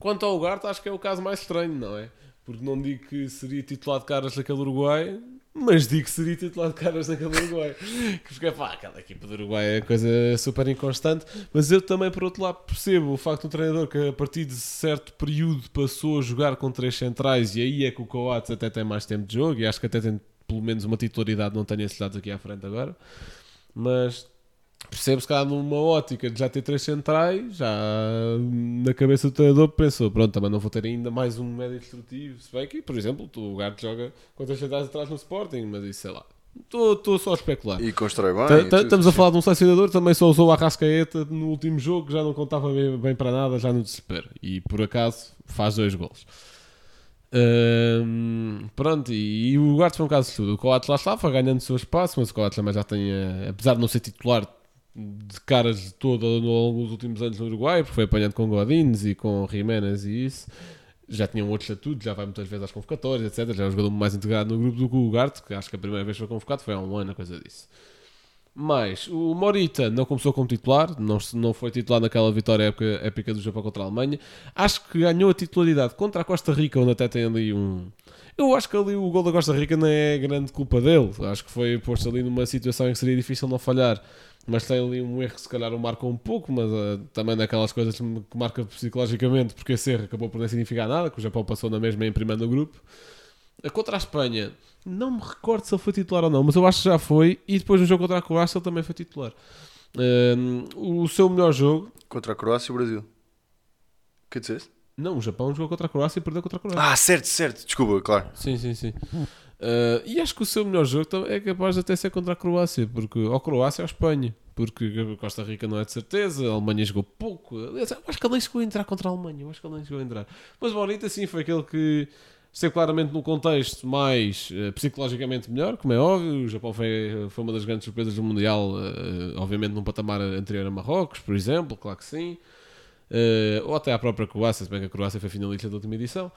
Quanto ao Ugarte, acho que é o caso mais estranho, não é? Porque não digo que seria titular de caras naquele Uruguai, mas digo que seria titular de caras naquele Uruguai. Que fica, pá, aquela equipa do Uruguai é coisa super inconstante. Mas eu também, por outro lado, percebo o facto de um treinador que a partir de certo período passou a jogar com três centrais e aí é que o Coates até tem mais tempo de jogo e acho que até tem pelo menos uma titularidade, não tenho esses dados aqui à frente agora. Mas percebe-se que há numa ótica de já ter três centrais, já na cabeça do treinador pensou, pronto, também não vou ter ainda mais um médio destrutivo. Se bem que, por exemplo, o Garte joga com três centrais atrás no Sporting, mas isso sei lá. Estou só a especular. E constrói bem. Estamos a falar de um selecionador que também só usou a Rascaeta no último jogo, que já não contava bem, bem para nada, já no desespero. E por acaso faz dois gols. Hum, pronto, e, e o Guardes foi um caso de tudo. O Coates lá foi ganhando o seu espaço, mas o Coates também já tem, eh, apesar de não ser titular de caras de todo ao longo dos últimos anos no Uruguai, porque foi apanhando com Godines e com Jiménez e isso, já tinha um outro estatuto, já vai muitas vezes às convocatórias, etc. Já é um jogador mais integrado no grupo do que o Ugarte, que acho que a primeira vez que foi convocado foi há um ano, coisa disso. Mas o Morita não começou como titular, não, não foi titular naquela vitória épica, épica do Japão contra a Alemanha. Acho que ganhou a titularidade contra a Costa Rica, onde até tem ali um. Eu acho que ali o gol da Costa Rica não é grande culpa dele. Acho que foi posto ali numa situação em que seria difícil não falhar. Mas tem ali um erro se calhar o marca um pouco, mas uh, também daquelas coisas que marca psicologicamente, porque esse erro acabou por não significar nada, que o Japão passou na mesma em primeiro no grupo. Contra a Espanha, não me recordo se ele foi titular ou não, mas eu acho que já foi. E depois no jogo contra a Croácia ele também foi titular. Uh, o seu melhor jogo. Contra a Croácia e o Brasil. O que disseste? Não, o Japão jogou contra a Croácia e perdeu contra a Croácia. Ah, certo, certo. Desculpa, claro. Sim, sim, sim. Uh, e acho que o seu melhor jogo é capaz de até ser contra a Croácia, porque ou Croácia ou Espanha, porque Costa Rica não é de certeza, a Alemanha jogou pouco. Aliás, acho que ele nem chegou a entrar contra a Alemanha, acho que ele nem chegou a entrar. Mas Bonita, sim, foi aquele que esteve claramente num contexto mais uh, psicologicamente melhor, como é óbvio. O Japão foi, foi uma das grandes surpresas do Mundial, uh, obviamente num patamar anterior a Marrocos, por exemplo, claro que sim. Uh, ou até à própria Croácia, se bem que a Croácia foi finalista da última edição.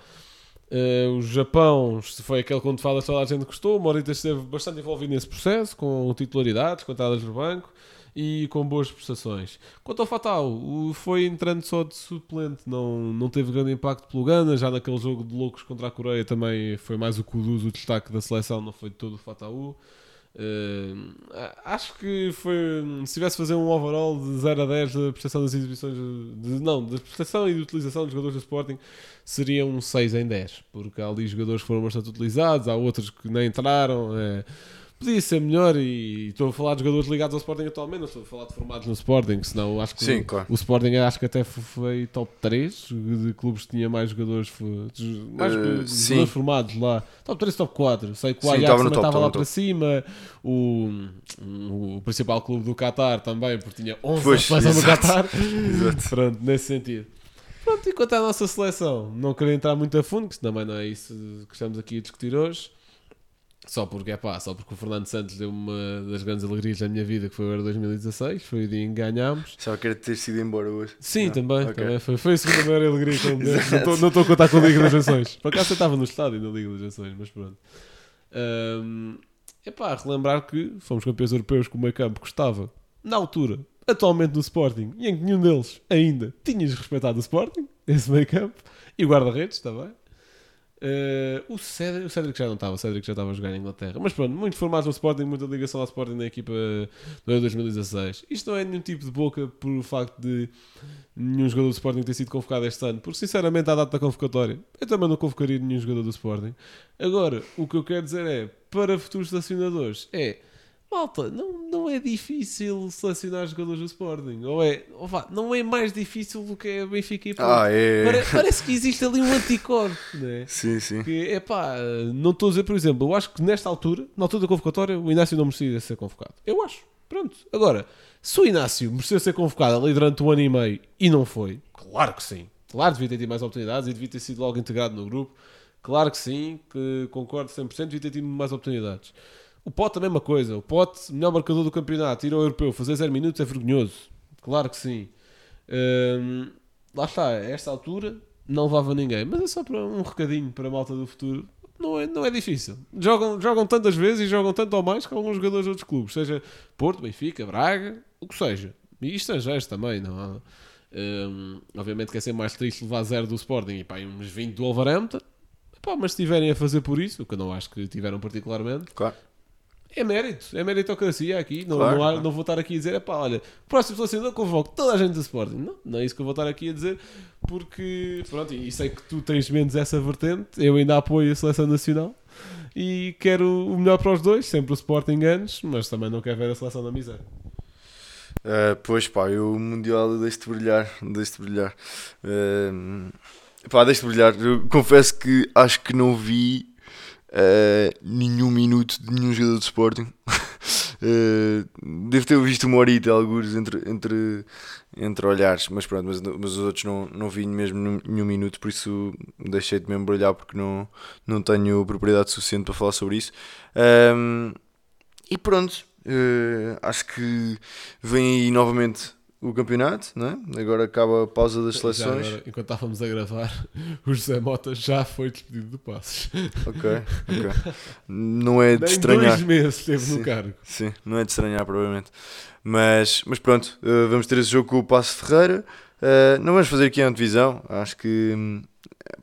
O Japão foi aquele quando fala toda a gente gostou. O Morita esteve bastante envolvido nesse processo, com titularidades, com entradas no banco e com boas prestações. Quanto ao Fatal, foi entrando só de suplente, não, não teve grande impacto pelo Gana. Já naquele jogo de loucos contra a Coreia também foi mais o Kudus o destaque da seleção, não foi todo o Fatal. Uh, acho que foi. Se tivesse fazer um overall de 0 a 10 da prestação das exibições. De, não, da prestação e de utilização dos jogadores do Sporting, seria um 6 em 10. Porque há ali jogadores que foram bastante utilizados, há outros que nem entraram. É, podia ser melhor e estou a falar de jogadores ligados ao Sporting atualmente, não estou a falar de formados no Sporting, senão acho que Sim, o, claro. o Sporting acho que até foi top 3 de clubes que tinha mais jogadores, mais Uh, jogadores formados lá. Top 3, top 4. Sei que o Ajax também estava lá para cima, o, o principal clube do Qatar também, porque tinha 11 Pois, seleção no. Qatar. Exato. Pronto, nesse sentido. Pronto, e quanto à nossa seleção, não queria entrar muito a fundo, que também não é isso que estamos aqui a discutir hoje. Só porque, é pá, só porque o Fernando Santos deu uma das grandes alegrias da minha vida, que foi o Euro 2016, foi o dia em que ganhámos. Só quero ter sido embora hoje. Sim, Não, também, ok. também foi, foi a segunda maior alegria que eu me deu. Não estou- a contar com a Liga das Nações. Por acaso eu estava no estádio na Liga das Nações, mas pronto. Ahm, epá, relembrar que fomos campeões europeus com o meio campo que estava na altura, atualmente no Sporting, e em que nenhum deles ainda tinhas respeitado o Sporting, esse meio campo, e o guarda-redes também. Ah, o, Cédric, o já não estava, o Cédric já estava a jogar em Inglaterra. Mas pronto, muito formados no Sporting, muita ligação ao Sporting na equipa do Euro 2016. Isto não é nenhum tipo de boca por o facto de nenhum jogador do Sporting ter sido convocado este ano, porque sinceramente, à data da convocatória, eu também não convocaria nenhum jogador do Sporting. Agora, o que eu quero dizer é, para futuros selecionadores, é malta, não, não é difícil selecionar jogadores do Sporting, ou é, ou vá, não é mais difícil do que é Benfica e Porto. Ah, é. Pare- parece que existe ali um anticorpo, não é? Sim, sim. Que, é pá, não estou a dizer, por exemplo, eu acho que nesta altura, na altura da convocatória, o Inácio não merecia ser convocado. Eu acho. Pronto. Agora, se o Inácio merecia ser convocado ali durante um ano e meio e não foi, claro que sim. Claro, devia ter tido mais oportunidades e devia ter sido logo integrado no grupo. Claro que sim, que concordo 100%, devia ter tido mais oportunidades. O Pote, a mesma coisa. O Pote, melhor marcador do campeonato, ir ao europeu, fazer 0 minutos é vergonhoso. Claro que sim. Hum, lá está, a esta altura não levava ninguém, mas é só para um recadinho para a malta do futuro. Não é, não é difícil. Jogam, jogam tantas vezes e jogam tanto ou mais que alguns jogadores de outros clubes, seja Porto, Benfica, Braga, o que seja. E estrangeiros também, não há. Hum, obviamente que é sempre mais triste levar zero do Sporting e pá, uns 20 do Wolverhampton. Pá, mas se tiverem a fazer por isso, o que eu não acho que tiveram particularmente, Claro. É mérito, é meritocracia aqui. Não, Claro, não, há- não vou estar aqui a dizer, pá, olha, próximo selecionador convoco toda a gente do Sporting. Não, não é isso que eu vou estar aqui a dizer, porque, pronto, e sei que tu tens menos essa vertente, eu ainda apoio a seleção nacional e quero o melhor para os dois, sempre o Sporting antes, mas também não quero ver a seleção na miséria. Uh, pois pá, eu o Mundial deixo-te brilhar, deixo-te brilhar. Uh, pá, deixo-te brilhar. Eu confesso que acho que não vi uh, nenhum minuto de nenhum jogador de Sporting. Uh, devo ter visto uma horita alguns entre, entre, entre olhares, mas pronto, mas, mas os outros não, não vi mesmo nenhum, minuto, por isso deixei de me embrulhar porque não, não tenho propriedade suficiente para falar sobre isso. Um, e pronto, eh, acho que vem aí novamente o campeonato, não é? agora acaba a pausa das seleções. agora, enquanto estávamos a gravar, o José Mota já foi despedido do Passos. Ok, ok. Não é de Nem estranhar. dois meses esteve Sim. no cargo. Sim, não é de estranhar, provavelmente. Mas, mas pronto, eh, vamos ter esse jogo com o Passo Ferreira. Uh, não vamos fazer aqui a antevisão. Acho que. hum,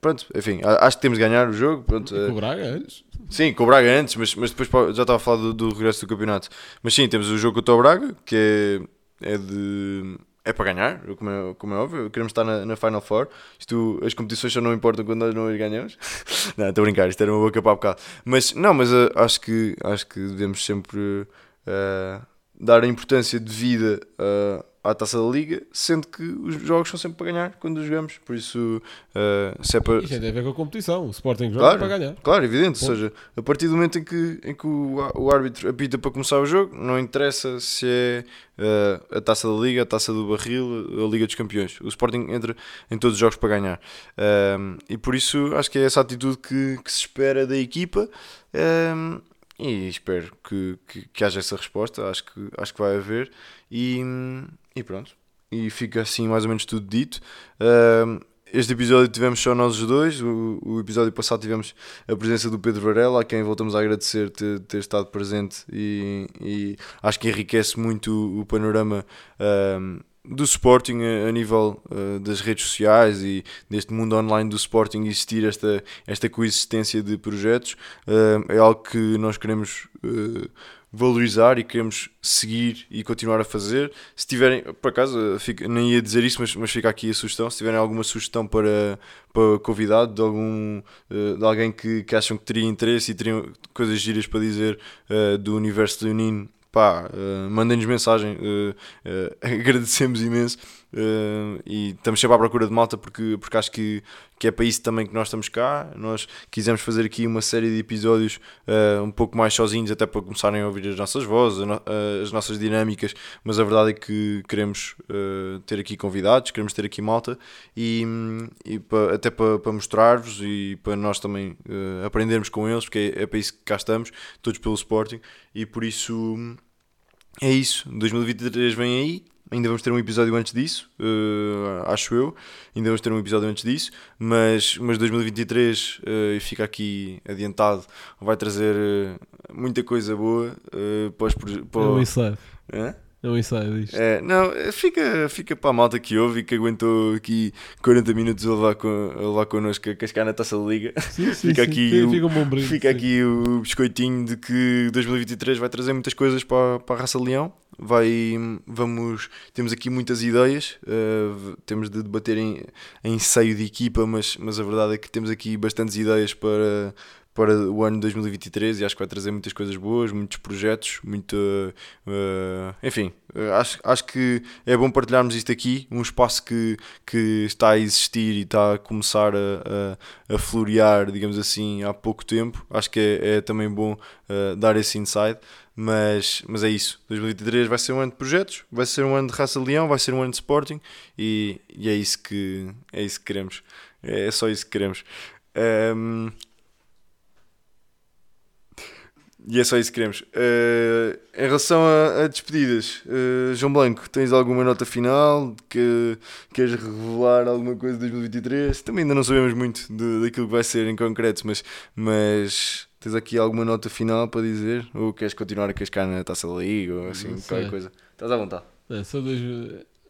Pronto, enfim, acho que temos de ganhar o jogo. Pronto, Com o Braga antes. Sim, com o Braga antes, mas, mas depois já estava a falar do, do regresso do campeonato. Mas sim, temos o jogo contra o Braga, que é, é de. É para ganhar, como é, como é óbvio. Queremos estar na, na Final Four. Isto, as competições só não importam quando nós não as ganhamos. não, estou a brincar, isto era uma boca para bocado. Mas não, mas uh, acho, que, acho que devemos sempre uh, dar a importância devida uh, à taça da Liga, sendo que os jogos são sempre para ganhar quando os jogamos. Por isso, uh, se é para. Isto tem a ver com a competição. O Sporting joga Claro. para ganhar. Claro, evidente. Ponto. Ou seja, a partir do momento em que, em que o, o árbitro apita para começar o jogo, não interessa se é eh, a taça da Liga, a taça do Barril, a Liga dos Campeões. O Sporting entra em todos os jogos para ganhar. Ahm, e por isso acho que é essa atitude que, que se espera da equipa. E espero que, que, que haja essa resposta. Acho que, acho que vai haver. E, e pronto. E fica assim mais ou menos tudo dito. Este episódio tivemos só nós os dois. O, o episódio passado tivemos a presença do Pedro Varela, a quem voltamos a agradecer ter, ter estado presente e, e acho que enriquece muito o, panorama do Sporting a, a nível ah, das redes sociais e deste mundo online do Sporting existir esta, esta coexistência de projetos. Ahm, é algo que nós queremos ah, valorizar e queremos seguir e continuar a fazer. Se tiverem, por acaso, fica, nem ia dizer isso, mas, mas fica aqui a sugestão. Se tiverem alguma sugestão para, para convidado de algum de alguém que, que acham que teria interesse e teriam coisas giras para dizer do universo leonino, pá, eh, mandem-nos mensagem. eh, eh, agradecemos imenso. Eh, e estamos sempre à procura de malta porque, porque acho que, que é para isso também que nós estamos cá. Nós quisemos fazer aqui uma série de episódios eh, um pouco mais sozinhos, até para começarem a ouvir as nossas vozes, eh, as nossas dinâmicas, mas a verdade é que queremos eh, ter aqui convidados, queremos ter aqui malta e, e pa- até para, para mostrar-vos e para nós também aprendermos com eles, porque é, é para isso que cá estamos, todos pelo Sporting, e por isso é isso. 2023 vem aí. Ainda vamos ter um episódio antes disso, eh, acho eu. Ainda vamos ter um episódio antes disso, mas, mas 2023 eh, e fica aqui adiantado. Vai trazer eh, muita coisa boa eh, para os proje- para É o-? É um inside isto. É, não, fica, fica para a malta que ouve e que aguentou aqui 40 minutos a levar, com, a levar connosco a cascar na taça da Liga. Sim, sim, Fica sim. aqui o- fica um brinde. Fica aqui o biscoitinho de que 2023 vai trazer muitas coisas para, para a raça leão. Vai, vamos, temos aqui muitas ideias, v- temos de debater em, em seio de equipa, mas, mas a verdade é que temos aqui bastantes ideias para, para o ano 2023 e acho que vai trazer muitas coisas boas, muitos projetos, muito, eh, enfim, eh, acho, acho que é bom partilharmos isto aqui, um espaço que, que está a existir e está a começar a, a, a florear, digamos assim, há pouco tempo. Acho que é, é também bom eh, dar esse insight. Mas, mas é isso. 2023 vai ser um ano de projetos, vai ser um ano de raça leão, vai ser um ano de Sporting e, e é isso que é isso que queremos. É só isso que queremos. Ehm, e é só isso que queremos. Eh, em relação a, a despedidas, eh, João Blanco, tens alguma nota final? Que queres revelar alguma coisa de 2023? Também ainda não sabemos muito de- daquilo que vai ser em concreto, mas, mas tens aqui alguma nota final para dizer? Ou queres continuar a cascar na taça da liga? Ou assim, qualquer coisa? Estás à vontade. É, só dois.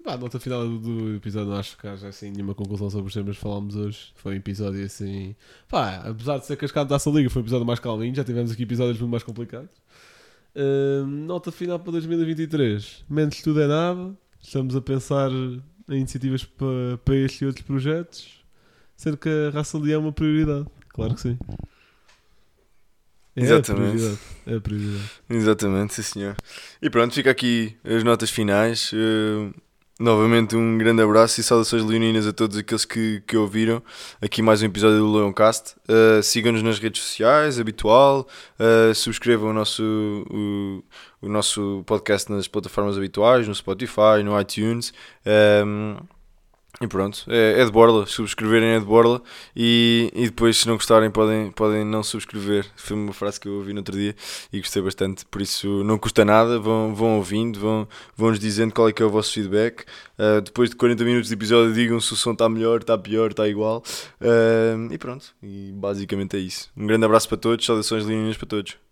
Pá, nota final do, episódio, não acho que haja assim nenhuma conclusão sobre os temas que falámos hoje. Foi um episódio assim. Pá, apesar de ser cascado da Taça Liga, foi um episódio mais calminho. Já tivemos aqui episódios muito mais complicados. Hum, nota final para 2023. Menos tudo é nada. Estamos a pensar em iniciativas para, para este e outros projetos. Sendo que a raça leão é uma prioridade. Claro que sim. É Exatamente. a prioridade. É a prioridade. Exatamente, sim senhor. E pronto, fica aqui as notas finais. Eh, novamente um grande abraço e saudações leoninas a todos aqueles que, que ouviram aqui mais um episódio do Leoncast. Uh, Sigam-nos nas redes sociais, habitual. Uh, subscrevam o nosso, o, o nosso podcast nas plataformas habituais, no Spotify, no iTunes. Um, e pronto, é, é de borla, subscreverem é de borla e, e depois se não gostarem podem, podem não subscrever. Foi uma frase que eu ouvi no outro dia e gostei bastante, por isso não custa nada, vão, vão ouvindo, vão, vão nos dizendo qual é que é o vosso feedback. Uh, depois de 40 minutos de episódio digam se o som está melhor, está pior, está igual. Uh, e pronto, e basicamente é isso. Um grande abraço para todos, saudações linhas para todos.